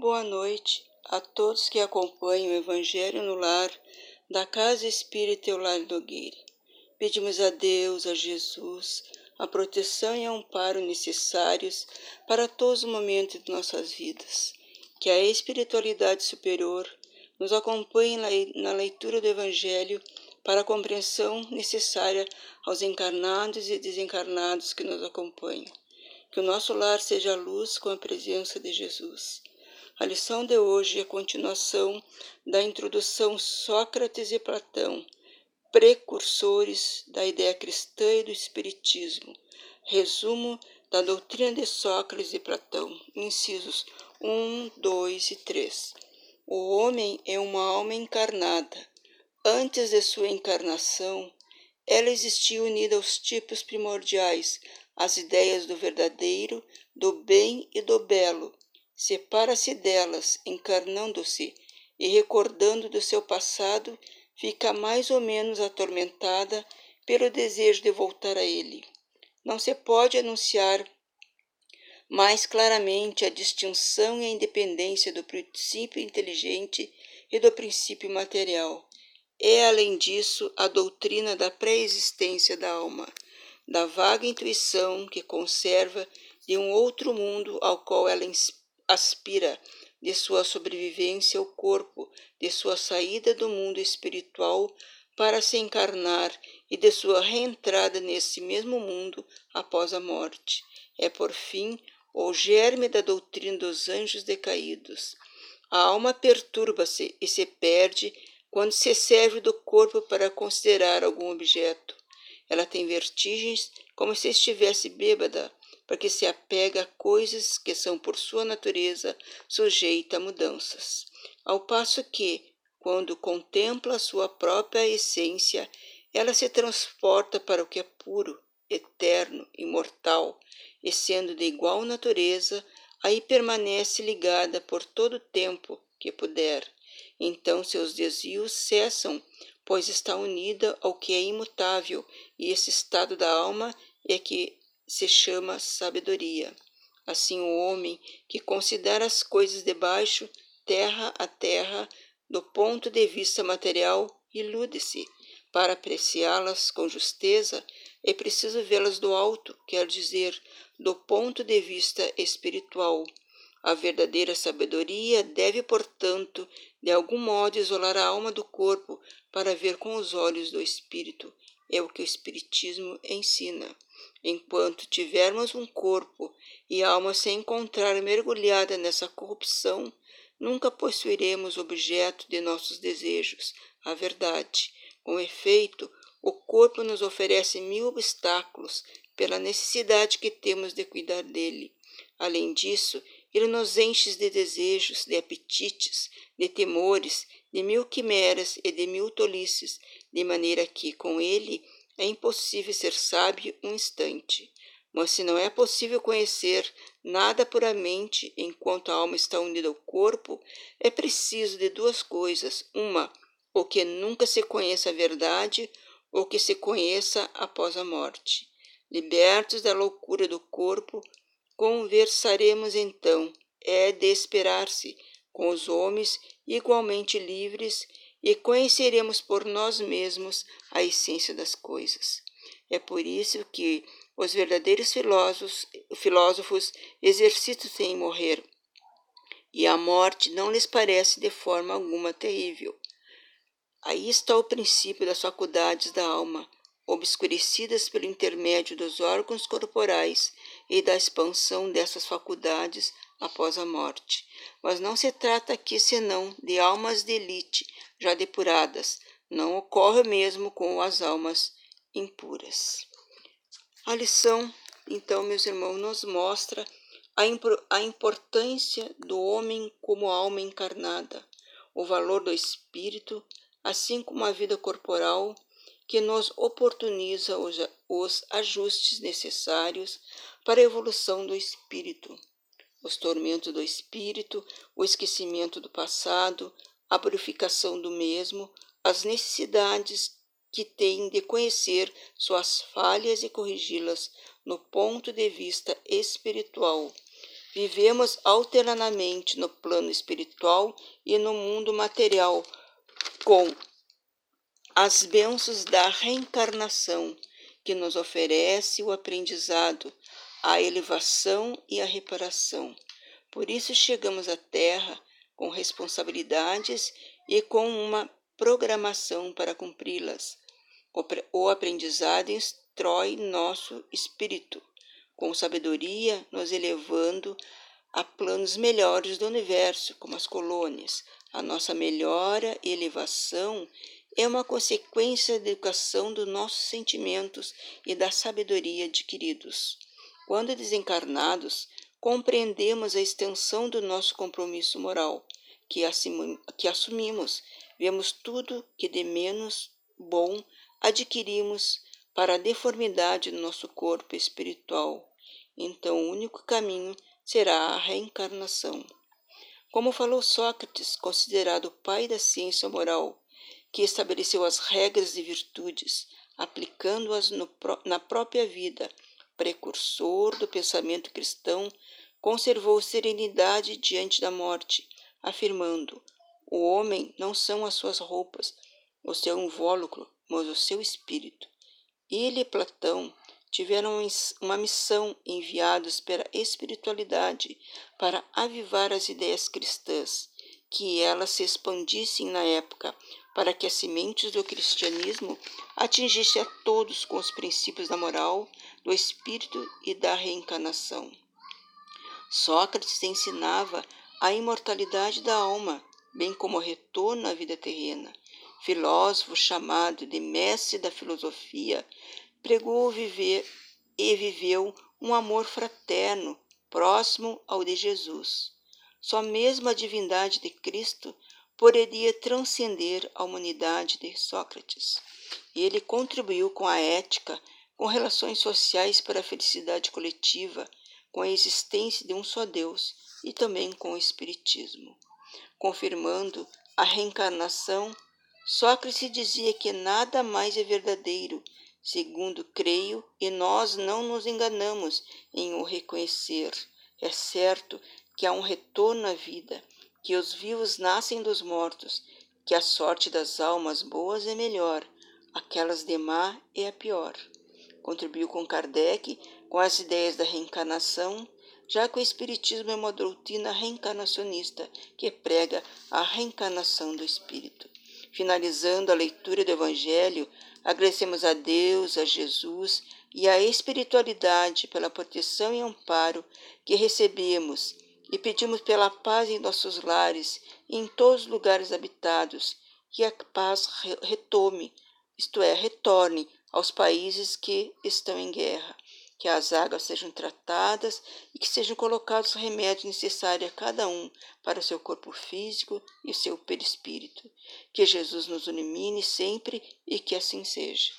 Boa noite a todos que acompanham o Evangelho no Lar da Casa Espírita Eulário Nogueira. Pedimos a Deus, a Jesus, a proteção e amparo necessários para todos os momentos de nossas vidas. Que a espiritualidade superior nos acompanhe na leitura do Evangelho para a compreensão necessária aos encarnados e desencarnados que nos acompanham. Que o nosso lar seja luz com a presença de Jesus. A lição de hoje é a continuação da introdução Sócrates e Platão, precursores da ideia cristã e do Espiritismo. Resumo da doutrina de Sócrates e Platão, incisos 1, 2 e 3. O homem é uma alma encarnada. Antes de sua encarnação, ela existia unida aos tipos primordiais, às ideias do verdadeiro, do bem e do belo, separa-se delas, encarnando-se e recordando do seu passado, fica mais ou menos atormentada pelo desejo de voltar a ele. Não se pode anunciar mais claramente a distinção e a independência do princípio inteligente e do princípio material. É, além disso, a doutrina da pré-existência da alma, da vaga intuição que conserva de um outro mundo ao qual ela aspira de sua sobrevivência ao corpo, de sua saída do mundo espiritual para se encarnar e de sua reentrada nesse mesmo mundo após a morte. É, por fim, o germe da doutrina dos anjos decaídos. A alma perturba-se e se perde quando se serve do corpo para considerar algum objeto. Ela tem vertigens como se estivesse bêbada, porque se apega a coisas que são por sua natureza sujeitas a mudanças. Ao passo que, quando contempla a sua própria essência, ela se transporta para o que é puro, eterno, imortal, e sendo de igual natureza, aí permanece ligada por todo o tempo que puder. Então seus desvios cessam, pois está unida ao que é imutável, e esse estado da alma é que se chama sabedoria. Assim, o homem que considera as coisas de baixo, terra a terra, do ponto de vista material, ilude-se. Para apreciá-las com justeza, é preciso vê-las do alto, quer dizer, do ponto de vista espiritual. A verdadeira sabedoria deve, portanto, de algum modo isolar a alma do corpo para ver com os olhos do espírito. É o que o Espiritismo ensina. Enquanto tivermos um corpo e alma se encontrar mergulhada nessa corrupção, nunca possuiremos objeto de nossos desejos, a verdade. Com efeito, o corpo nos oferece mil obstáculos pela necessidade que temos de cuidar dele. Além disso, ele nos enche de desejos, de apetites, de temores, de mil quimeras e de mil tolices, de maneira que, com ele, é impossível ser sábio um instante, mas se não é possível conhecer nada puramente enquanto a alma está unida ao corpo, é preciso de duas coisas: uma, ou que nunca se conheça a verdade, ou que se conheça após a morte. Libertos da loucura do corpo, conversaremos então. É de esperar-se com os homens igualmente livres e conheceremos por nós mesmos a essência das coisas. É por isso que os verdadeiros filósofos, filósofos exercitam-se em morrer, e a morte não lhes parece de forma alguma terrível. Aí está o princípio das faculdades da alma, obscurecidas pelo intermédio dos órgãos corporais e da expansão dessas faculdades após a morte. Mas não se trata aqui senão de almas de elite já depuradas, não ocorre mesmo com as almas impuras. A lição, então, meus irmãos, nos mostra a, a importância do homem como alma encarnada, o valor do espírito, assim como a vida corporal, que nos oportuniza os, os ajustes necessários para a evolução do espírito. Os tormentos do espírito, o esquecimento do passado, a purificação do mesmo, as necessidades que tem de conhecer suas falhas e corrigi-las no ponto de vista espiritual, vivemos alternadamente no plano espiritual e no mundo material, com as bênçãos da reencarnação, que nos oferece o aprendizado, a elevação e a reparação. Por isso chegamos à Terra com responsabilidades e com uma programação para cumpri-las. O aprendizado instrói nosso espírito, com sabedoria nos elevando a planos melhores do universo, como as colônias. A nossa melhora e elevação é uma consequência da educação dos nossos sentimentos e da sabedoria adquiridos. Quando desencarnados, compreendemos a extensão do nosso compromisso moral, que, que assumimos, vemos tudo que de menos bom adquirimos para a deformidade do nosso corpo espiritual. Então, o único caminho será a reencarnação. Como falou Sócrates, considerado o pai da ciência moral, que estabeleceu as regras de virtudes, aplicando-as na própria vida, precursor do pensamento cristão, conservou serenidade diante da morte, afirmando: o homem não são as suas roupas, o seu invólucro, mas o seu espírito. Ele e Platão tiveram uma missão enviados pela espiritualidade para avivar as ideias cristãs, que elas se expandissem na época, para que as sementes do cristianismo atingissem a todos com os princípios da moral, do espírito e da reencarnação. Sócrates ensinava a imortalidade da alma, bem como o retorno à vida terrena. Filósofo chamado de mestre da filosofia, pregou viver e viveu um amor fraterno, próximo ao de Jesus. Só mesmo a divindade de Cristo poderia transcender a humanidade de Sócrates. Ele contribuiu com a ética, com relações sociais para a felicidade coletiva, com a existência de um só Deus e também com o Espiritismo. Confirmando a reencarnação, Sócrates dizia que nada mais é verdadeiro segundo creio, e nós não nos enganamos em o reconhecer. É certo que há um retorno à vida, que os vivos nascem dos mortos, que a sorte das almas boas é melhor, aquelas de má é a pior. Contribuiu com Kardec com as ideias da reencarnação, já que o Espiritismo é uma doutrina reencarnacionista que prega a reencarnação do espírito. Finalizando a leitura do Evangelho, Agradecemos a Deus, a Jesus e à espiritualidade pela proteção e amparo que recebemos e pedimos pela paz em nossos lares e em todos os lugares habitados, que a paz retome, isto é, retorne aos países que estão em guerra, que as águas sejam tratadas e que sejam colocados os remédios necessários a cada um para o seu corpo físico e o seu perispírito. Que Jesus nos ilumine sempre e que assim seja.